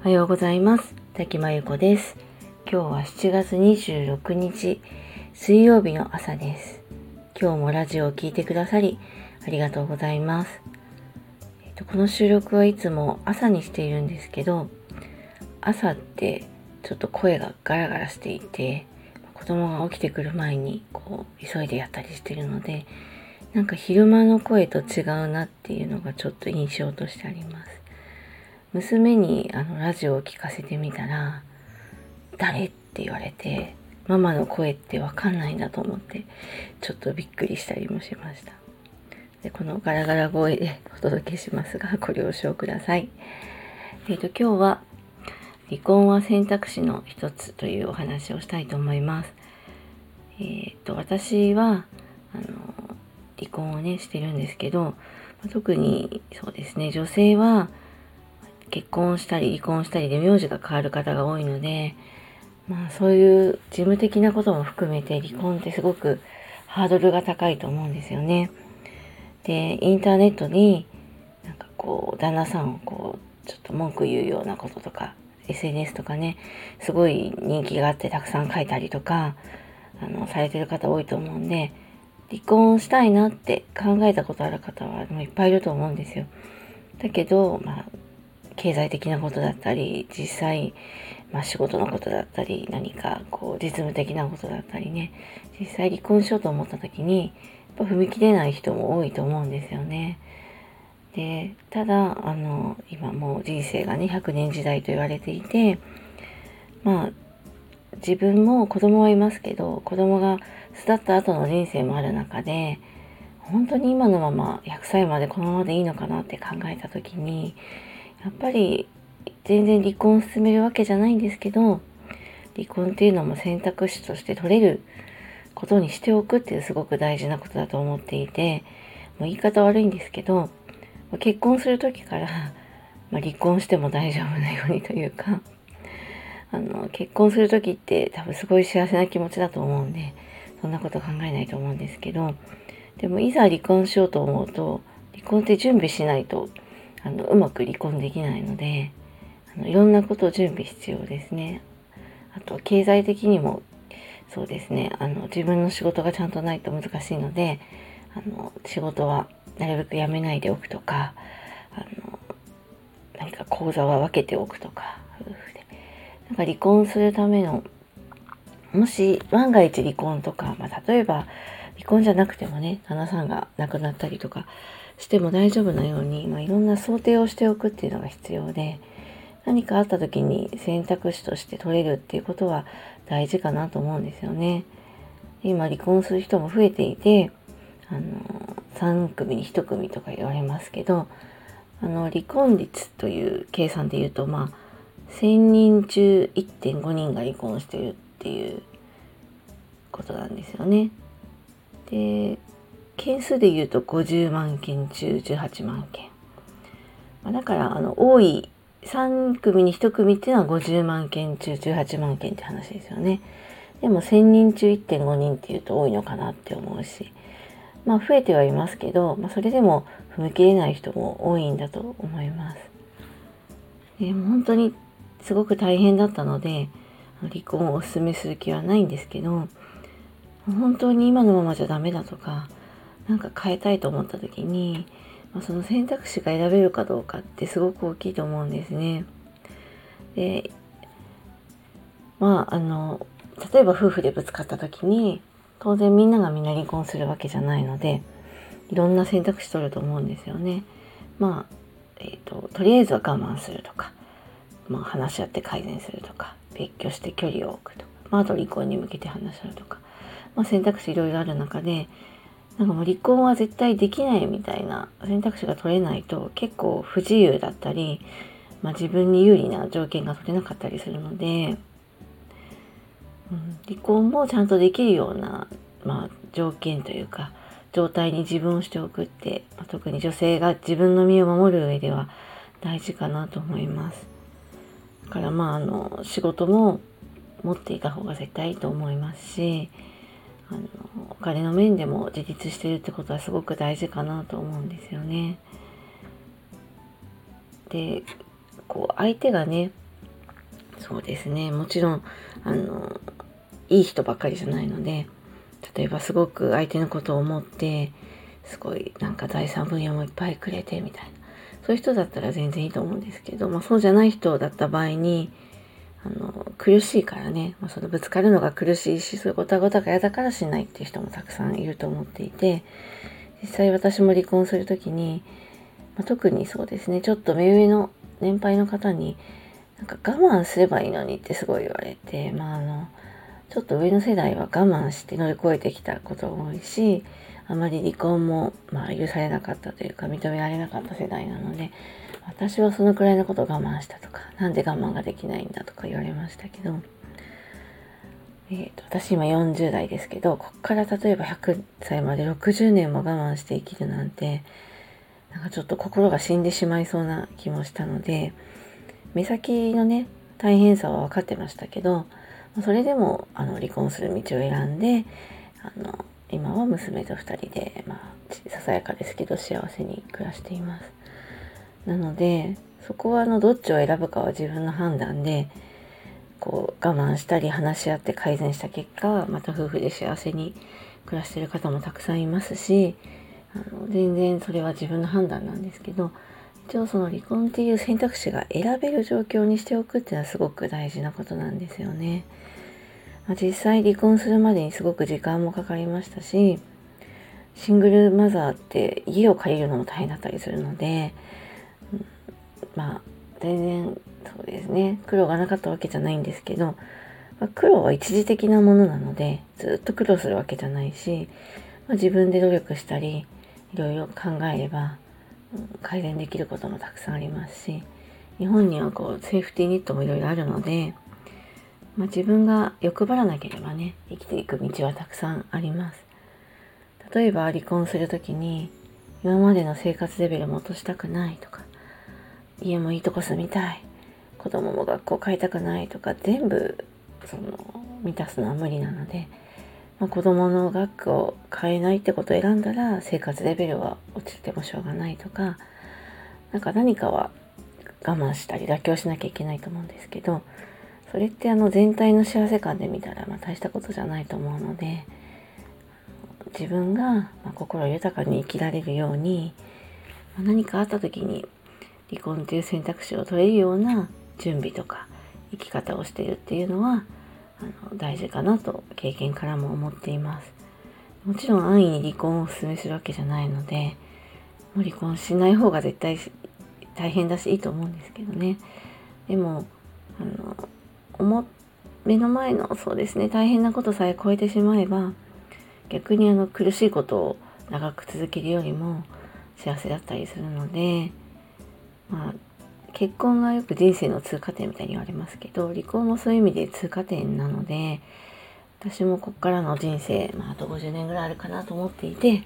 おはようございます。滝真由子です。今日は7月26日水曜日の朝です。今日もラジオを聴いてくださりありがとうございます、えっと、この収録はいつも朝にしているんですけど朝ってちょっと声がガラガラしていて子供が起きてくる前にこう急いでやったりしてるのでなんか昼間の声と違うなっていうのがちょっと印象としてあります。娘にあのラジオを聞かせてみたら誰って言われてママの声ってわかんないんだと思ってちょっとびっくりしたりもしました。でこのガラガラ声でお届けしますがご了承ください。えっ、ー、と今日は離婚は選択肢の一つというお話をしたいと思います。えっ、ー、と私はあの離婚をねしてるんですけど特にそうですね女性は結婚したり離婚したりで名字が変わる方が多いのでまあそういう事務的なことも含めて離婚ってすごくハードルが高いと思うんですよね。で、インターネットになんかこう旦那さんをこうちょっと文句言うようなこととか SNS とかねすごい人気があってたくさん書いたりとかあのされてる方多いと思うんで離婚したいなって考えたことある方はもういっぱいいると思うんですよ。だけど、まあ、経済的なことだったり実際まあ、仕事のことだったり何かこう実務的なことだったりね実際離婚しようと思った時にやっぱ踏み切れない人も多いと思うんですよね。でただあの今もう人生がね100年時代と言われていてまあ自分も子供はいますけど子供が巣立った後の人生もある中で本当に今のまま100歳までこのままでいいのかなって考えた時にやっぱり全然離婚を進めるわけじゃないんですけど離婚っていうのも選択肢として取れることにしておくっていうすごく大事なことだと思っていてもう言い方悪いんですけど結婚する時から、まあ、離婚しても大丈夫なようにというかあの結婚する時って多分すごい幸せな気持ちだと思うんでそんなこと考えないと思うんですけどでもいざ離婚しようと思うと離婚って準備しないとあのうまく離婚できないのであのいろんなことを準備必要ですね。あと経済的にもそうですねあの自分の仕事がちゃんとないと難しいのであの仕事はなるべく辞めないでおくとかあの何か口座は分けておくとか夫婦でなんか離婚するためのもし万が一離婚とか、まあ、例えば離婚じゃなくてもね旦那さんが亡くなったりとかしても大丈夫なように、まあ、いろんな想定をしておくっていうのが必要で何かあった時に選択肢として取れるっていうことは大事かなと思うんですよね。今離婚する人も増えていて、あの、3組に1組とか言われますけど、あの、離婚率という計算で言うと、まあ、1000人中1.5人が離婚してるっていうことなんですよね。で、件数で言うと50万件中18万件。まあ、だから、あの、多い3組に1組っていうのは50万件中18万件って話ですよね。でも1000人中1.5人っていうと多いのかなって思うし、まあ増えてはいますけど、まあ、それでも踏み切れない人も多いんだと思います。で本当にすごく大変だったので、離婚をお勧めする気はないんですけど、本当に今のままじゃダメだとか、何か変えたいと思った時に、まあ、その選択肢が選べるかどうかってすごく大きいと思うんですね。でまああの例えば夫婦でぶつかった時に当然みんながみんな離婚するわけじゃないのでいろんな選択肢取ると思うんですよね。まあ、えーと、とりあえずは我慢するとか、まあ、話し合って改善するとか別居して距離を置くとか、まあ、あと離婚に向けて話し合うとか、まあ、選択肢いろいろある中でなんかもう離婚は絶対できないみたいな選択肢が取れないと結構不自由だったり、まあ、自分に有利な条件が取れなかったりするので、うん、離婚もちゃんとできるような、まあ、条件というか状態に自分をしておくって、まあ、特に女性が自分の身を守る上では大事かなと思います。だからまああの仕事も持っていた方が絶対いいと思いますしあのお金の面でも自立してるってことはすごく大事かなと思うんですよね。でこう相手がねそうですねもちろんあのいい人ばっかりじゃないので例えばすごく相手のことを思ってすごいなんか第三分野もいっぱいくれてみたいなそういう人だったら全然いいと思うんですけど、まあ、そうじゃない人だった場合にあの苦しいからね、まあ、そのぶつかるのが苦しいしそういうごたごたが嫌だからしないっていう人もたくさんいると思っていて実際私も離婚する時に、まあ、特にそうですね。ちょっと目上の年配の方になんか我慢すればいいのにってすごい言われてまああのちょっと上の世代は我慢して乗り越えてきたことが多いしあまり離婚も、まあ、許されなかったというか認められなかった世代なので私はそのくらいのことを我慢したとか何で我慢ができないんだとか言われましたけど、えーと、私今40代ですけどこっから例えば100歳まで60年も我慢して生きるなんてなんかちょっと心が死んでしまいそうな気もしたので目先のね大変さは分かってましたけどそれでもあの離婚する道を選んであの今は娘と2人で、まあ、ささやかですけど幸せに暮らしています。なのでそこはあのどっちを選ぶかは自分の判断でこう我慢したり話し合って改善した結果また夫婦で幸せに暮らしてる方もたくさんいますしあの全然それは自分の判断なんですけど一応その離婚っていう選択肢が選べる状況にしておくっていうのはすごく大事なことなんですよね。まあ、実際離婚するまでにすごく時間もかかりましたしシングルマザーって家を借りるのも大変だったりするので、まあ全然そうですね。苦労がなかったわけじゃないんですけど、まあ、苦労は一時的なものなのでずっと苦労するわけじゃないし、まあ、自分で努力したりいろいろ考えれば、改善できることもたくさんありますし日本にはこうセーフティーネットもいろいろあるのでまあ、自分が欲張らなければね生きていく道はたくさんあります。例えば離婚する時に今までの生活レベルも落としたくないとか家もいいとこ住みたい子供も学校変えたくないとか全部その満たすのは無理なので、まあ、子供の学区を変えないってことを選んだら生活レベルは落ちてもしょうがないとかなんか何かは我慢したり妥協しなきゃいけないと思うんですけどそれってあの全体の幸せ感で見たらま大したことじゃないと思うので自分がま心豊かに生きられるように何かあった時に離婚という選択肢を取れるような準備とか生き方をしているっていうのはあの大事かなと経験からも思っています。もちろん安易に離婚をお勧めするわけじゃないのでもう離婚しない方が絶対大変だしいいと思うんですけどね。でもあの思目の前のそうですね大変なことさえ超えてしまえば逆にあの苦しいことを長く続けるよりも幸せだったりするので、まあ、結婚がよく人生の通過点みたいに言われますけど離婚もそういう意味で通過点なので私もここからの人生、まあ、あと50年ぐらいあるかなと思っていて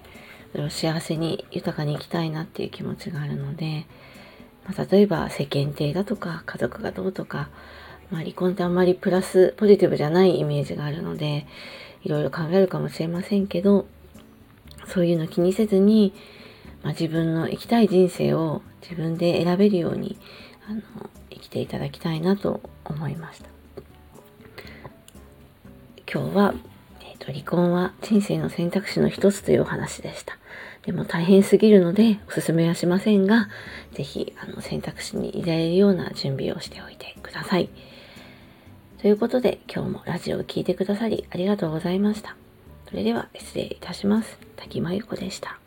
それを幸せに豊かに生きたいなっていう気持ちがあるので、まあ、例えば世間体だとか家族がどうとかまあ、離婚ってあんまりプラスポジティブじゃないイメージがあるのでいろいろ考えるかもしれませんけどそういうの気にせずに、まあ、自分の生きたい人生を自分で選べるようにあの生きていただきたいなと思いました。今日は、えーと、離婚は人生の選択肢の一つというお話でした。でも大変すぎるのでおすすめはしませんが是非あの選択肢に入れるような準備をしておいてください。ということで今日もラジオを聴いてくださりありがとうございました。それでは失礼いたします。滝真由子でした。